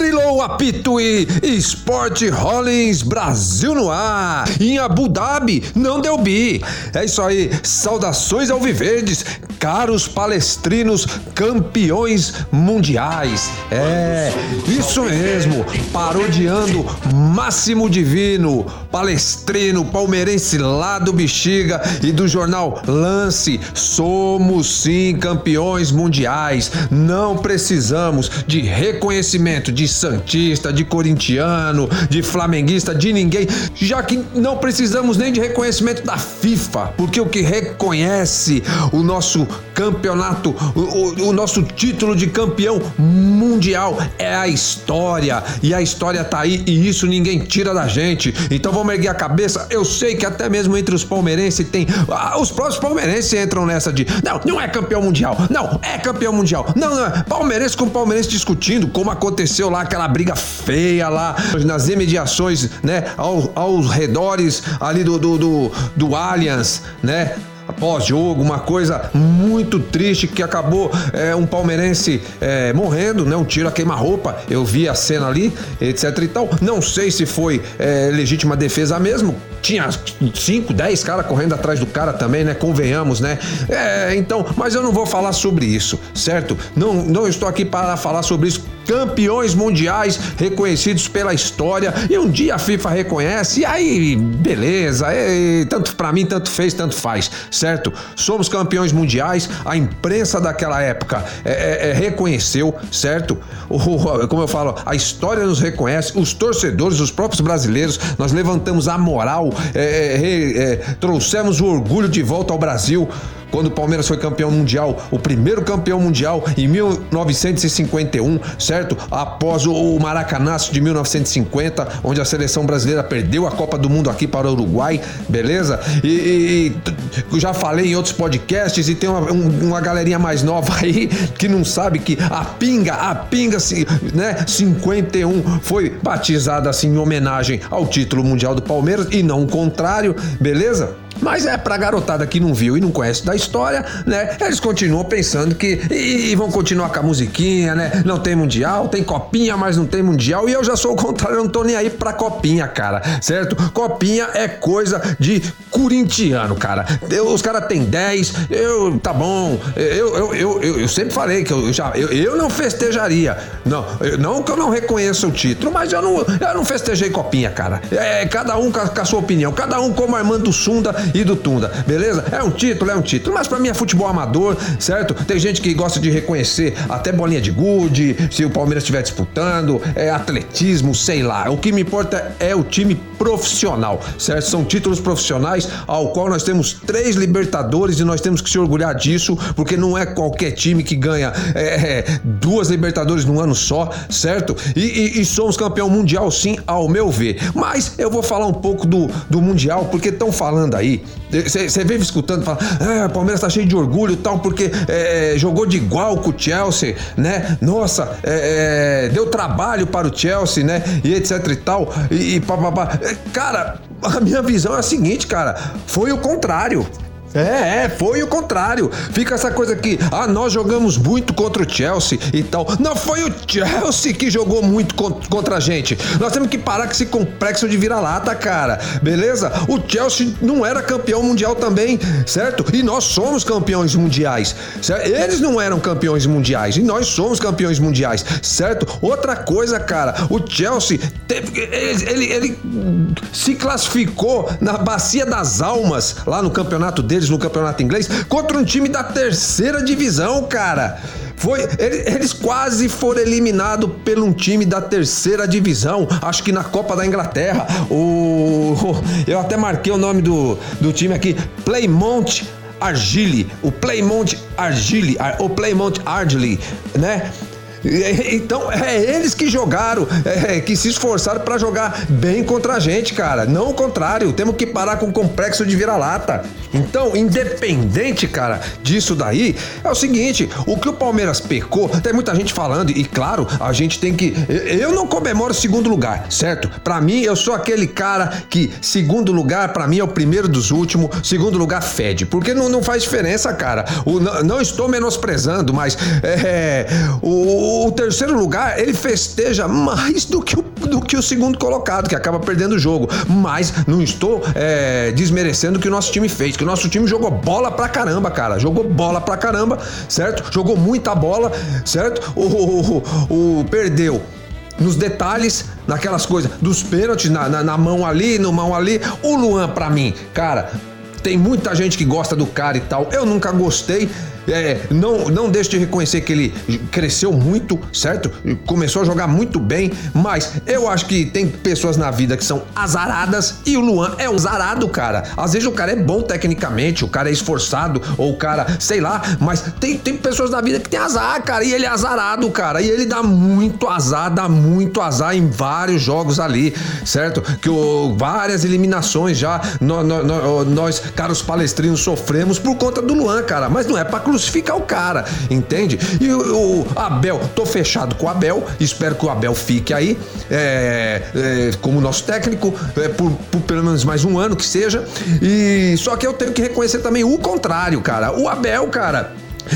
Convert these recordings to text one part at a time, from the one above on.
Trilou apito e Sport Hollins Brasil no ar. Em Abu Dhabi, não deu bi. É isso aí. Saudações ao Viverdes, caros palestrinos campeões mundiais. É, isso mesmo. Parodiando Máximo Divino, palestrino, palmeirense lá do Bexiga e do jornal Lance. Somos sim campeões mundiais. Não precisamos de reconhecimento de santista, de corintiano, de flamenguista, de ninguém, já que não precisamos nem de reconhecimento da FIFA, porque o que reconhece o nosso campeonato, o, o, nosso título de campeão mundial é a história, e a história tá aí e isso ninguém tira da gente. Então vamos erguer a cabeça. Eu sei que até mesmo entre os palmeirenses tem. Ah, os próprios palmeirenses entram nessa de. Não, não é campeão mundial. Não, é campeão mundial. Não, não é. Palmeirense com palmeirense discutindo, como aconteceu lá aquela briga feia lá nas imediações, né? Aos, aos redores ali do, do, do, do Allianz, né? Pós-jogo, uma coisa muito triste que acabou é, um palmeirense é, morrendo, né? Um tiro a queima-roupa. Eu vi a cena ali, etc e tal. Não sei se foi é, legítima defesa mesmo. Tinha 5, 10 caras correndo atrás do cara também, né? Convenhamos, né? É, então, mas eu não vou falar sobre isso, certo? Não, não estou aqui para falar sobre isso campeões mundiais reconhecidos pela história e um dia a FIFA reconhece e aí beleza, é, tanto para mim tanto fez, tanto faz, certo? Somos campeões mundiais, a imprensa daquela época é, é, é reconheceu, certo? O, como eu falo, a história nos reconhece, os torcedores, os próprios brasileiros, nós levantamos a moral, é, é, trouxemos o orgulho de volta ao Brasil quando o Palmeiras foi campeão mundial, o primeiro campeão mundial em 1951, certo? Após o Maracanaço de 1950, onde a seleção brasileira perdeu a Copa do Mundo aqui para o Uruguai, beleza? E, e já falei em outros podcasts e tem uma, uma galerinha mais nova aí que não sabe que a pinga, a pinga, né, 51 foi batizada assim em homenagem ao título mundial do Palmeiras e não o contrário, beleza? Mas é pra garotada que não viu e não conhece da história, né? Eles continuam pensando que. E, e, vão continuar com a musiquinha, né? Não tem mundial, tem copinha, mas não tem mundial. E eu já sou o contrário, eu não tô nem aí pra copinha, cara. Certo? Copinha é coisa de corintiano, cara. Eu, os caras têm 10, eu. Tá bom. Eu, eu, eu, eu, eu sempre falei que eu já. Eu, eu não festejaria. Não, eu, não que eu não reconheça o título, mas eu não, eu não festejei copinha, cara. É cada um com a, com a sua opinião, cada um como Armando Sunda e do Tunda, beleza? É um título, é um título, mas para mim é futebol amador, certo? Tem gente que gosta de reconhecer até bolinha de gude, se o Palmeiras estiver disputando, é atletismo, sei lá. O que me importa é o time profissional, certo? São títulos profissionais ao qual nós temos três Libertadores e nós temos que se orgulhar disso, porque não é qualquer time que ganha é, é, duas Libertadores num ano só, certo? E, e, e somos campeão mundial, sim, ao meu ver. Mas eu vou falar um pouco do, do Mundial, porque estão falando aí você vive escutando, fala, ah, o Palmeiras tá cheio de orgulho e tal, porque é, jogou de igual com o Chelsea, né? Nossa, é, é, deu trabalho para o Chelsea, né? E etc e tal. E, e pá, pá, pá. Cara, a minha visão é a seguinte, cara, foi o contrário. É, é, foi o contrário. Fica essa coisa aqui, ah, nós jogamos muito contra o Chelsea e tal. Não foi o Chelsea que jogou muito contra a gente. Nós temos que parar com esse complexo de vira-lata, cara. Beleza? O Chelsea não era campeão mundial também, certo? E nós somos campeões mundiais. Certo? Eles não eram campeões mundiais e nós somos campeões mundiais, certo? Outra coisa, cara, o Chelsea teve, ele, ele, ele se classificou na bacia das almas lá no campeonato dele deles no campeonato inglês contra um time da terceira divisão, cara. Foi, eles quase foram eliminados por um time da terceira divisão, acho que na Copa da Inglaterra. O, eu até marquei o nome do, do time aqui, Playmont Argyle, o Playmont Argyle, o Playmont Argyle, né? Então, é eles que jogaram, é, que se esforçaram para jogar bem contra a gente, cara. Não o contrário. Temos que parar com o complexo de vira-lata. Então, independente, cara, disso daí, é o seguinte: o que o Palmeiras pecou, tem muita gente falando, e claro, a gente tem que. Eu não comemoro segundo lugar, certo? Para mim, eu sou aquele cara que segundo lugar, para mim, é o primeiro dos últimos, segundo lugar, fede. Porque não, não faz diferença, cara. O, não, não estou menosprezando, mas é, o o, terceiro lugar, ele festeja mais do que, o, do que o segundo colocado, que acaba perdendo o jogo. Mas não estou é, desmerecendo o que o nosso time fez, que o nosso time jogou bola pra caramba, cara. Jogou bola pra caramba, certo? Jogou muita bola, certo? O, o, o, o perdeu nos detalhes, naquelas coisas, dos pênaltis, na, na, na, mão ali, no mão ali. O Luan, pra mim, cara, tem muita gente que gosta do cara e tal. Eu nunca gostei. É, não, não deixe de reconhecer que ele cresceu muito, certo? Começou a jogar muito bem, mas eu acho que tem pessoas na vida que são azaradas e o Luan é um azarado, cara. Às vezes o cara é bom tecnicamente, o cara é esforçado, ou o cara, sei lá, mas tem, tem pessoas na vida que tem azar, cara, e ele é azarado, cara, e ele dá muito azar, dá muito azar em vários jogos ali, certo? Que o, várias eliminações já nós, nós, nós, caros palestrinos, sofremos por conta do Luan, cara, mas não é pra crucificar o cara, entende? E o, o Abel, tô fechado com o Abel, espero que o Abel fique aí é, é, como nosso técnico é, por, por, pelo menos mais um ano que seja. E só que eu tenho que reconhecer também o contrário, cara. O Abel, cara.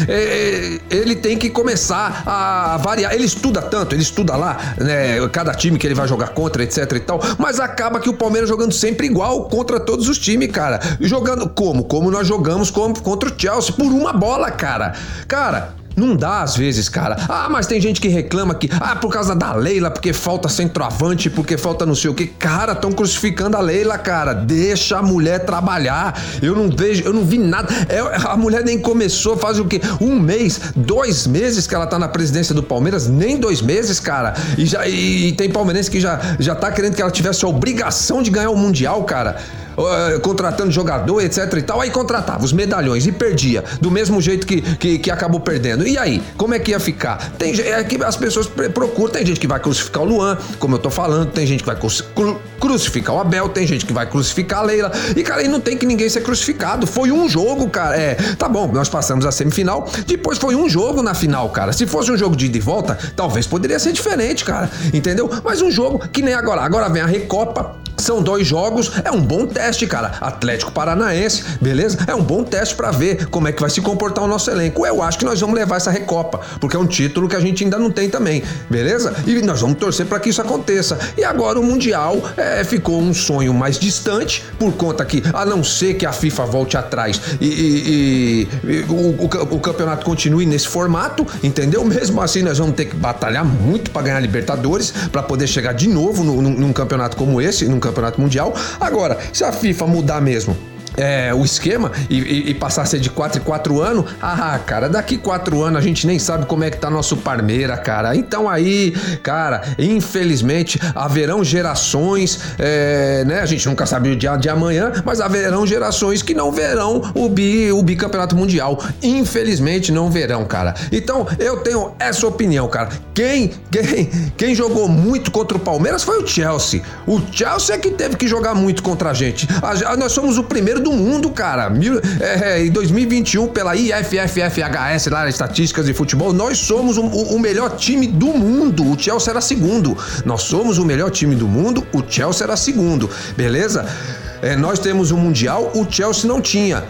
É, ele tem que começar a variar. Ele estuda tanto, ele estuda lá, né, cada time que ele vai jogar contra, etc e tal, mas acaba que o Palmeiras jogando sempre igual contra todos os times, cara. Jogando como? Como nós jogamos contra o Chelsea, por uma bola, cara. Cara, não dá às vezes, cara. Ah, mas tem gente que reclama que, ah, por causa da Leila, porque falta centroavante, porque falta não sei o que. Cara, estão crucificando a Leila, cara. Deixa a mulher trabalhar. Eu não vejo, eu não vi nada. É, a mulher nem começou, faz o quê? Um mês, dois meses que ela tá na presidência do Palmeiras, nem dois meses, cara. E, já, e, e tem palmeirense que já, já tá querendo que ela tivesse a obrigação de ganhar o Mundial, cara. Uh, contratando jogador, etc e tal. Aí contratava os medalhões e perdia, do mesmo jeito que, que, que, acabou perdendo. E aí, como é que ia ficar? Tem é que as pessoas procuram, tem gente que vai crucificar o Luan, como eu tô falando, tem gente que vai cru, crucificar o Abel, tem gente que vai crucificar a Leila. E, cara, aí não tem que ninguém ser crucificado. Foi um jogo, cara. É, tá bom, nós passamos a semifinal, depois foi um jogo na final, cara. Se fosse um jogo de ida e volta, talvez poderia ser diferente, cara. Entendeu? Mas um jogo que nem agora. Agora vem a Recopa são dois jogos, é um bom teste, cara. Atlético Paranaense, beleza? É um bom teste para ver como é que vai se comportar o nosso elenco. Eu acho que nós vamos levar essa Recopa, porque é um título que a gente ainda não tem também, beleza? E nós vamos torcer para que isso aconteça. E agora o Mundial é, ficou um sonho mais distante, por conta que, a não ser que a FIFA volte atrás e, e, e o, o, o, campeonato continue nesse formato, entendeu? Mesmo assim, nós vamos ter que batalhar muito para ganhar Libertadores, para poder chegar de novo num, num campeonato como esse, num campeonato mundial. Agora, se a FIFA mudar mesmo é, o esquema e, e, e, passar a ser de 4 em 4 anos, ah, cara, daqui 4 anos a gente nem sabe como é que tá nosso Parmeira, cara. Então aí, cara, infelizmente haverão gerações, é, né? A gente nunca sabe o dia de amanhã, mas haverão gerações que não verão o, bi, o bicampeonato mundial. Infelizmente não verão, cara. Então eu tenho essa opinião, cara. Quem, quem, quem jogou muito contra o Palmeiras foi o Chelsea. O Chelsea é que teve que jogar muito contra a gente. A, nós somos o primeiro do mundo, cara. Mil, é, é em 2021, pela IFFFHS, lá, Estatísticas de Futebol, nós somos o, o, melhor time do mundo. O Chelsea era segundo. Nós somos o melhor time do mundo, o Chelsea era segundo. Beleza? É, nós temos o um Mundial, o Chelsea não tinha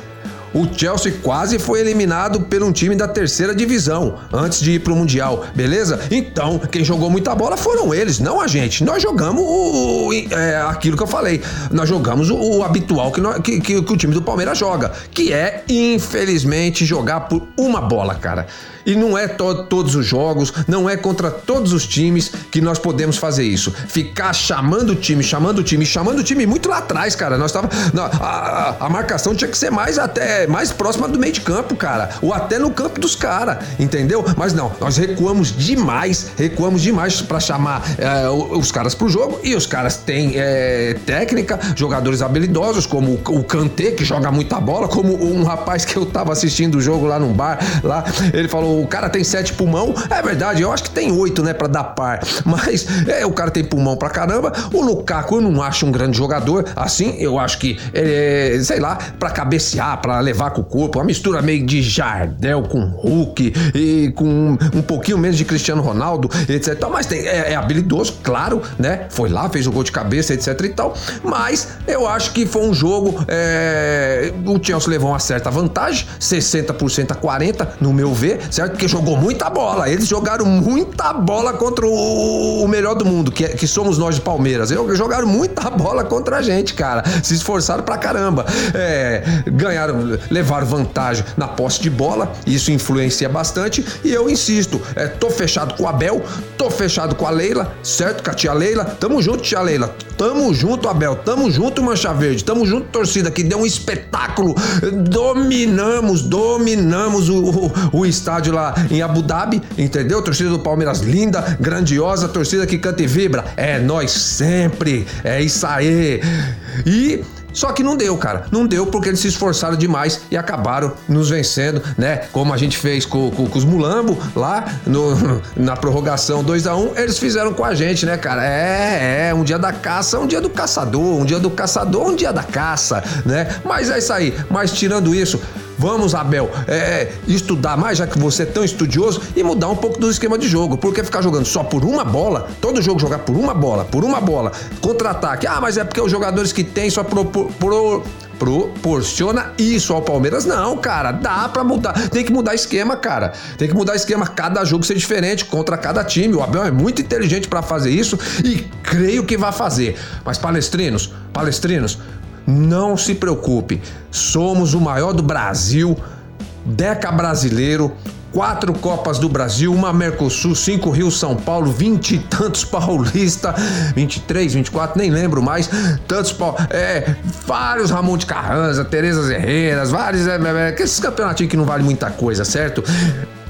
o Chelsea quase foi eliminado por um time da terceira divisão antes de ir pro Mundial, beleza? Então, quem jogou muita bola foram eles, não a gente. Nós jogamos o, o é, aquilo que eu falei. Nós jogamos o, o habitual que, nós, que, que, que o time do Palmeiras joga, que é, infelizmente, jogar por uma bola, cara. E não é to todos os jogos, não é contra todos os times que nós podemos fazer isso. Ficar chamando o time, chamando o time, chamando o time muito lá atrás, cara. Nós tava. A, a, a marcação tinha que ser mais até mais próxima do meio de campo, cara. Ou até no campo dos caras, entendeu? Mas não, nós recuamos demais, recuamos demais para chamar é, os caras pro jogo. E os caras têm é, técnica, jogadores habilidosos, como o, Kanté, que joga muita bola, como um rapaz que eu tava assistindo o jogo lá num bar, lá, ele falou: o cara tem sete pulmão. É verdade, eu acho que tem oito, né, para dar par. Mas é, o cara tem pulmão pra caramba. O Lukaku eu não acho um grande jogador. Assim, eu acho que, é, sei lá, para cabecear, para levar levar com o corpo, uma mistura meio de Jardel com Hulk e com um pouquinho menos de Cristiano Ronaldo, etc. Mas tem, é, é habilidoso, claro, né? Foi lá, fez o gol de cabeça, etc e tal. Mas eu acho que foi um jogo. É... O Chelsea levou uma certa vantagem, 60% a 40%, no meu ver, certo? Porque jogou muita bola. Eles jogaram muita bola contra o, o melhor do mundo, que, é, que somos nós de Palmeiras. Jogaram muita bola contra a gente, cara. Se esforçaram pra caramba. É, ganharam, levaram vantagem na posse de bola, isso influencia bastante. E eu insisto, é, tô fechado com o Abel, tô fechado com a Leila, certo? Com a tia Leila. Tamo junto, tia Leila. Tamo junto, Abel. Tamo junto, Mancha Verde. Tamo junto, torcida, que deu um espetáculo. Dominamos, dominamos o, o, o estádio lá em Abu Dhabi, entendeu? Torcida do Palmeiras linda, grandiosa, torcida que canta e vibra. É nós sempre. É isso aí. E só que não deu, cara. Não deu porque eles se esforçaram demais e acabaram nos vencendo, né? Como a gente fez com, com, com os Mulambo lá no, na prorrogação 2 a 1 um, eles fizeram com a gente, né, cara? É, é, um dia da caça, um dia do caçador, um dia do caçador, um dia da caça, né? Mas é isso aí. Mas tirando isso, Vamos, Abel, é, é, estudar mais, já que você é tão estudioso, e mudar um pouco do esquema de jogo. Porque ficar jogando só por uma bola, todo jogo jogar por uma bola, por uma bola, contra-ataque. Ah, mas é porque os jogadores que tem só pro, pro, proporciona isso ao Palmeiras. Não, cara, dá para mudar. Tem que mudar esquema, cara. Tem que mudar esquema. Cada jogo ser diferente contra cada time. O Abel é muito inteligente para fazer isso e creio que vai fazer. Mas palestrinos, palestrinos, não se preocupe, somos o maior do Brasil, Deca brasileiro, quatro Copas do Brasil, uma Mercosul, cinco Rio São Paulo, vinte e tantos paulista, 23, 24, nem lembro mais, tantos é, vários Ramon de Carranza, Tereza Herreras, vários, é, é, é, esses campeonatinhos que não vale muita coisa, certo?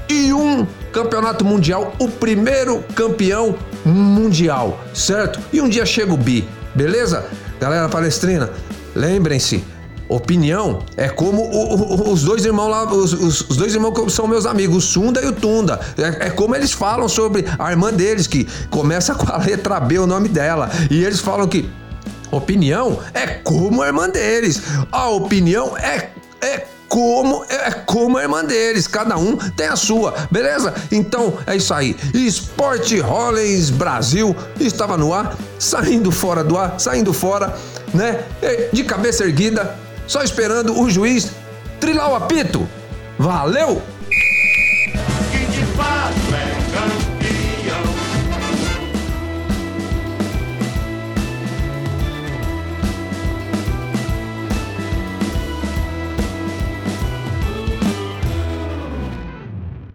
E um campeonato mundial, o primeiro campeão mundial, certo? E um dia chega o bi, beleza? Galera palestrina, Lembrem-se, opinião é como o, o, os dois irmãos lá, os, os, dois irmãos que são meus amigos, o Sunda e o Tunda. É, é, como eles falam sobre a irmã deles, que começa com a letra B, o nome dela. E eles falam que opinião é como a irmã deles. A opinião é, é como é como a irmã deles, cada um tem a sua, beleza? Então é isso aí. Esporte Rollins Brasil estava no ar, saindo fora do ar, saindo fora né? De cabeça erguida, só esperando o juiz trilar o apito. Valeu!